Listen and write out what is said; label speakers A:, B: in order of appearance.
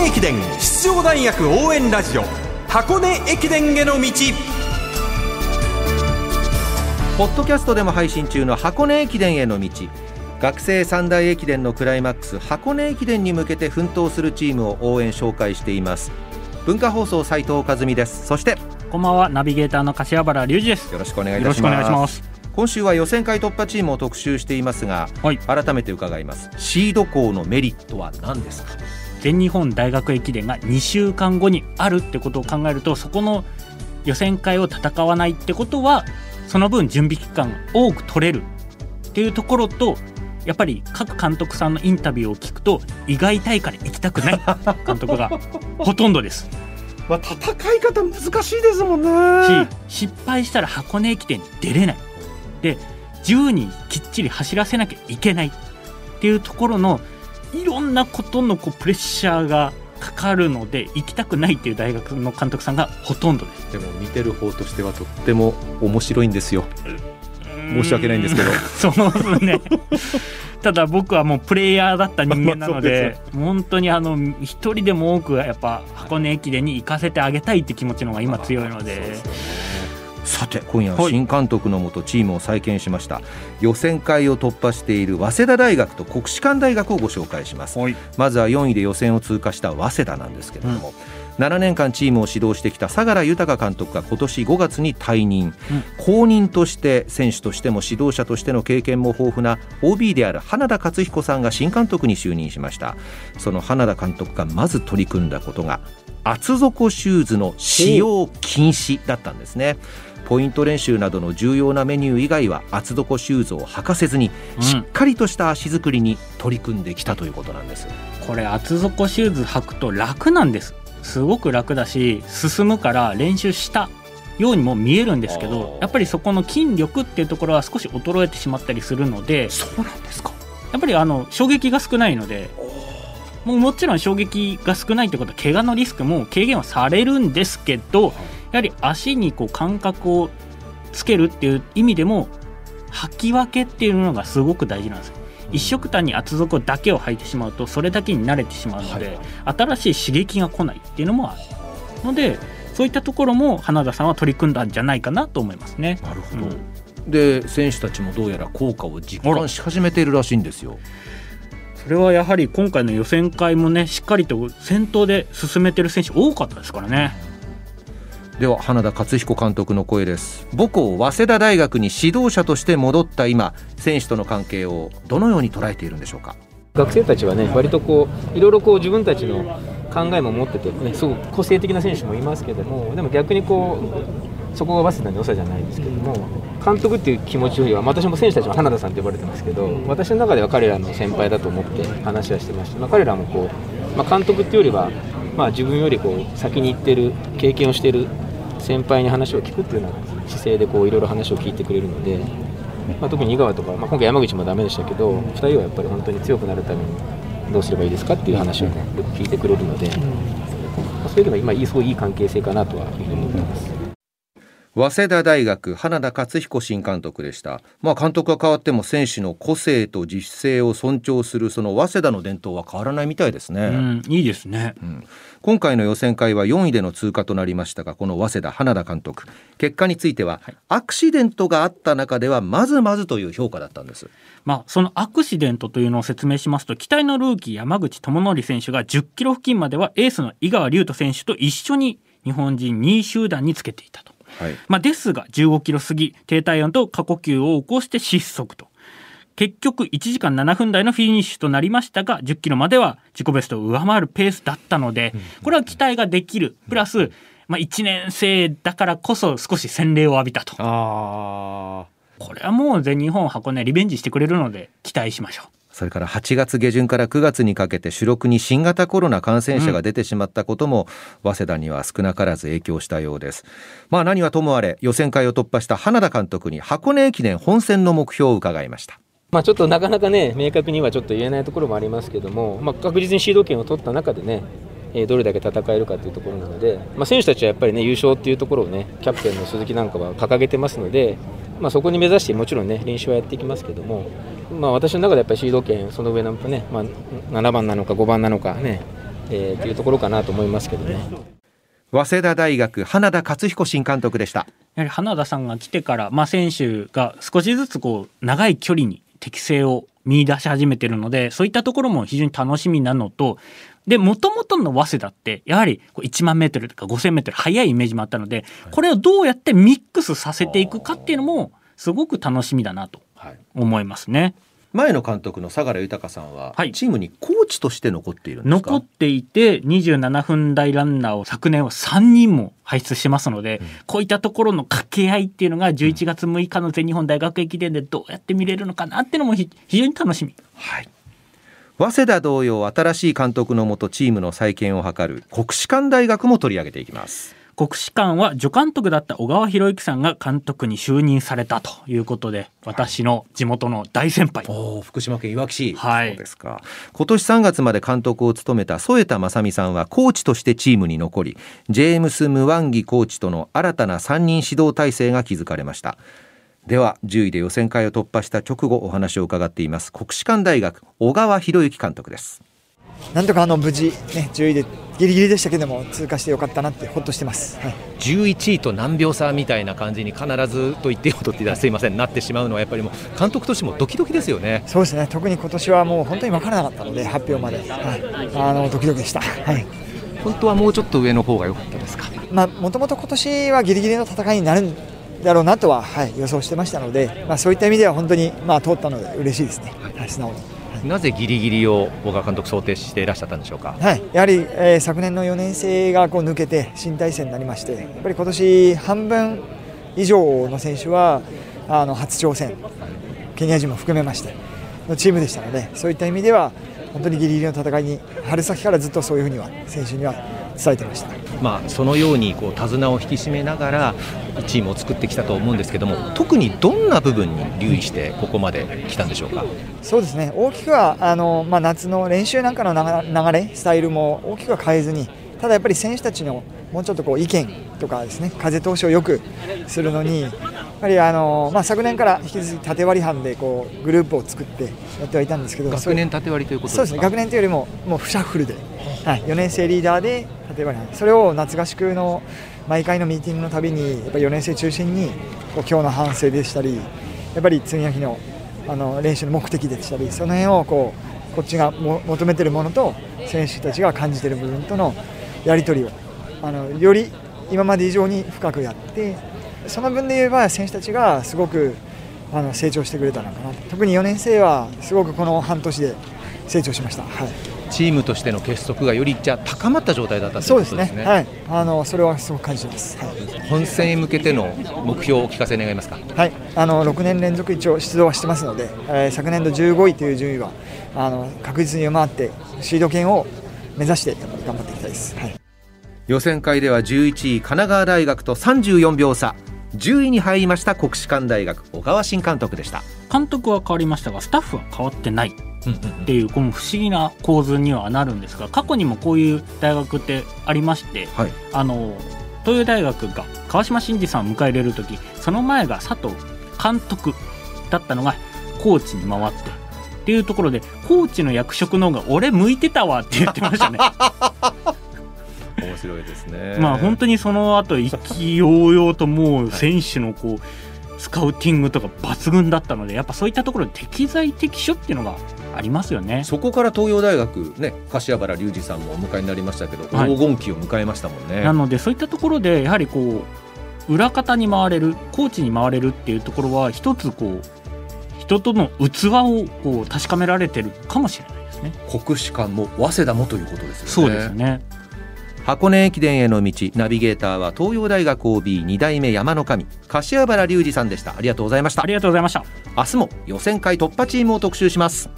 A: 根駅伝出場大学応援ラジオ箱根駅伝への道。
B: ポッドキャストでも配信中の箱根駅伝への道。学生三大駅伝のクライマックス箱根駅伝に向けて奮闘するチームを応援紹介しています。文化放送斉藤和美です。そして
C: こんばんは。ナビゲーターの柏原隆二です。
B: よろしくお願いい
C: よろしくお
B: たします
C: 願いします。
B: 今週は予選会突破チームを特集していますが、
C: はい。
B: 改めて伺います。シード校のメリットは何ですか？
C: 全日本大学駅伝が2週間後にあるってことを考えるとそこの予選会を戦わないってことはその分準備期間が多く取れるっていうところとやっぱり各監督さんのインタビューを聞くと意外大会に行きたくない監督がほとんどです。
B: まあ、戦い方難しいですもんね。
C: し失敗したら箱根駅伝に出れない。で10人きっちり走らせなきゃいけないっていうところのんなことのこうプレッシャーがかかるので行きたくないっていう大学の監督さんがほとんどです。
B: でも見てる方としてはとっても面白いんですよ。申し訳ないんですけど。
C: そうね。ただ僕はもうプレイヤーだった人間なので 本当にあの一人でも多くやっぱ箱根駅伝に行かせてあげたいって気持ちの方が今強いので
B: さて今夜は新監督のもとチームを再建しました、予選会を突破している早稲田大学と国士舘大学をご紹介します。
C: はい。
B: まずは4位で予選を通過した早稲田なんですけれども、7年間チームを指導してきた相良豊監督が今年5月に退任、後任として選手としても指導者としての経験も豊富な OB である花田勝彦さんが新監督に就任しました。その花田監督がまず取り組んだことが厚底シューズの使用禁止だったんですね。ポイント練習などの重要なメニュー以外は厚底シューズを履かせずに、
C: うん。
B: しっかりとした足作りに取り組んできたということなんです。
C: これ厚底シューズ履くと楽なんですすごく楽だし進むから練習したようにも見えるんですけどやっぱりそこの筋力っていうところは少し衰えてしまったりするので
B: そうなんですか。
C: やっぱりあの衝撃が少ないのでもうもちろん衝撃が少ないってことは怪我のリスクも軽減はされるんですけどやはり足にこう感覚をつけるっていう意味でも履き分けっていうのがすごく大事なんですよ一色単に厚底だけを履いてしまうとそれだけに慣れてしまうので、新しい刺激が来ないっていうのもあるのでそういったところも花田さんは取り組んだんじゃないかなと思いますね。
B: なるほど、
C: うん。
B: で選手たちもどうやら効果を実感し始めているらしいんですよ。
C: それはやはり今回の予選会もねしっかりと先頭で進めてる選手多かったですからね。
B: では花田勝彦監督の声です。母校早稲田大学に指導者として戻った今選手との関係をどのように捉えているんでしょうか？
D: 学生たちはね割とこういろいろこう自分たちの考えも持ってて、ね、すごく個性的な選手もいますけどもでも逆にこうそこが早稲田の良さじゃないですけども監督っていう気持ちよりは私も選手たちも花田さんって呼ばれてますけど私の中では彼らの先輩だと思って話はしてました、まあ、彼らもこう、まあ、監督っていうよりは、まあ、自分よりこう先に行ってる経験をしている先輩に話を聞くっていうような姿勢でこういろいろ話を聞いてくれるので。まあ、特に井川とか、まあ、今回山口もダメでしたけど2人はやっぱり本当に強くなるためにどうすればいいですかっていう話を、ね、よく聞いてくれるので、まあ、そういうのが今すごいいい関係性かなとは思ってます。
B: 早稲田大学花田勝彦新監督でした、まあ、監督が変わっても選手の個性と自主性を尊重するその早稲田の伝統は変わらないみたいですね、
C: うん、いいですね。
B: 今回の予選会は4位での通過となりましたがこの早稲田花田監督。結果については、アクシデントがあった中ではまずまずという評価だったんです。
C: まあ、そのアクシデントというのを説明しますと期待のルーキー山口智則選手が10キロ付近まではエースの井川龍斗選手と一緒に日本人2位集団につけていたと。
B: はい。
C: まあ、ですが15キロ過ぎ低体温と過呼吸を起こして失速と。結局1時間7分台のフィニッシュとなりましたが10キロまでは自己ベストを上回るペースだったのでこれは期待ができる。プラス、まあ、1年生だからこそ少し洗礼を浴びたと。
B: あ
C: これはもう全日本箱根リベンジしてくれるので期待しましょう。
B: それから8月下旬から9月にかけて主力に新型コロナ感染者が出てしまったことも、早稲田には少なからず影響したようです。まあ何はともあれ予選会を突破した花田監督に箱根駅伝本戦の目標を伺いました。
D: まあ、ちょっとなかなかね明確にはちょっと言えないところもありますけども、まあ、確実にシード権を取った中でね、えーどれだけ戦えるかというところなので、まあ、選手たちはやっぱりね優勝っていうところをねキャプテンの鈴木なんかは掲げてますので、まあ、そこに目指してもちろんね練習はやっていきますけども、まあ、私の中でやっぱりシード権その上のね、まあ、7番なのか5番なのかねえー、というところかなと思いますけどね。
B: 早稲田大学花田勝彦新監督でした
C: やはり花田さんが来てから、まあ、選手が少しずつこう長い距離に適性を見出し始めてるのでそういったところも非常に楽しみなのとでもともとの早稲田ってやはりこう1万メートルとか5000メートル速いイメージもあったのでこれをどうやってミックスさせていくかっていうのもすごく楽しみだなと思いますね。
B: 前の監督の相良豊さんは、
C: はい。
B: チームにコーチとして残っているんですか？
C: 残っていて27分台ランナーを昨年は3人も輩出してますので、こういったところの掛け合いっていうのが11月6日の全日本大学駅伝でどうやって見れるのかなっていうのもひ非常に楽しみ。
B: はい。早稲田同様新しい監督のもとチームの再建を図る国士舘大学も取り上げていきます
C: 国士舘は助監督だった小川博之さんが監督に就任されたということで私の地元の大先輩。
B: お福島県いわき市、
C: はい。
B: そうですか。今年3月まで監督を務めた添田正美さんはコーチとしてチームに残りジェームス・ムワンギコーチとの新たな3人指導体制が築かれました。では10位で予選会を突破した直後お話を伺っています。国士舘大学小川博之監督です
E: なんとかあの無事、ね、10位でギリギリでしたけども通過してよかったなってほっとしてます、はい、
F: 11位と何秒差みたいな感じに必ずと言っていいことって言ったらすいません。なってしまうのはやっぱりもう監督としてもドキドキですよね。
E: そうですね。特に今年はもう本当に分からなかったので発表まで、はい、あのドキドキでした、はい。
F: 本当はもうちょっと上の方が良かったですか？
E: まあ、もともと今年はギリギリの戦いになるんだろうなとは、はい、予想してましたので、まあ、そういった意味では本当に、まあ、通ったので嬉しいですね、はい、素直に。
F: なぜギリギリを小川監督想定していらっしゃったんでしょうか？
E: はい、やはり、えー昨年の4年生がこう抜けて新体制になりましてやっぱり今年半分以上の選手はあの初挑戦ケニア人も含めましてのチームでしたのでそういった意味では本当にギリギリの戦いに春先からずっとそういうふうには選手には伝えてました。
F: まあそのようにこう手綱を引き締めながらチームを作ってきたと思うんですけども、特にどんな部分に留意してここまで来たんでしょうか？
E: そうですね大きくはあの、まあ、夏の練習なんかの流流れ、スタイルも大きくは変えずに、ただやっぱり選手たちのもうちょっとこう意見とかですね風通しを良くするのに、ぱりあの、まあ、昨年から引き続き縦割り班でこうグループを作ってやってはいたんですけど、
F: 学年縦割りということ
E: そうですね。学年というよりももうシャッフルで、はい、4年生リーダーで縦割り班。それを夏合宿の毎回のミーティングのたびにやっぱり4年生中心にこう今日の反省でしたりやっぱり次の日のあの練習の目的でしたりその辺をこうこっちがも求めているものと選手たちが感じている部分とのやり取りをあのより今まで以上に深くやってその分で言えば選手たちがすごくあの成長してくれたのかなと特に4年生はすごくこの半年で成長しました。はい
F: チームとしての結束がよりじゃあ高まった状態だったとい
E: そううです
F: ことですね。
E: ねはい、あのそれはすごく感じてます。はい
F: 本戦へ向けての目標をお聞かせ願えますか？
E: はい、あの6年連続一応出場はしてますので、えー昨年度15位という順位はあの確実に上回ってシード権を目指して頑張っていきたいです。はい
B: 予選会では11位神奈川大学と34秒差10位に入りました国士舘大学小川新監督でした。
C: 監督は変わりましたがスタッフは変わってないっていうこの不思議な構図にはなるんですが過去にもこういう大学ってありまして、
B: はい。
C: あの東洋大学が川島真司さんを迎え入れる時その前が佐藤監督だったのがコーチに回ってっていうところでコーチの役職の方が俺向いてたわって言ってましたね。
B: 面 白いですね
C: まあ本当にその後意気揚々ともう選手のこうスカウティングとか抜群だったのでやっぱそういったところで適材適所っていうのがありますよね。
B: そこから東洋大学ね柏原隆二さんもお迎えになりましたけど、
C: はい
B: 黄金期を迎えましたもんね
C: なのでそういったところでやはりこう裏方に回れるコーチに回れるっていうところは一つこう人との器をこう確かめられてるかもしれないですね。
B: 国士舘も早稲田もということですよね
C: そうですね。
B: 箱根駅伝への道ナビゲーターは東洋大学 OB2 代目山の神柏原隆二さんでした。ありがとうございました。
C: ありがとうございました。
B: 明日も予選会突破チームを特集します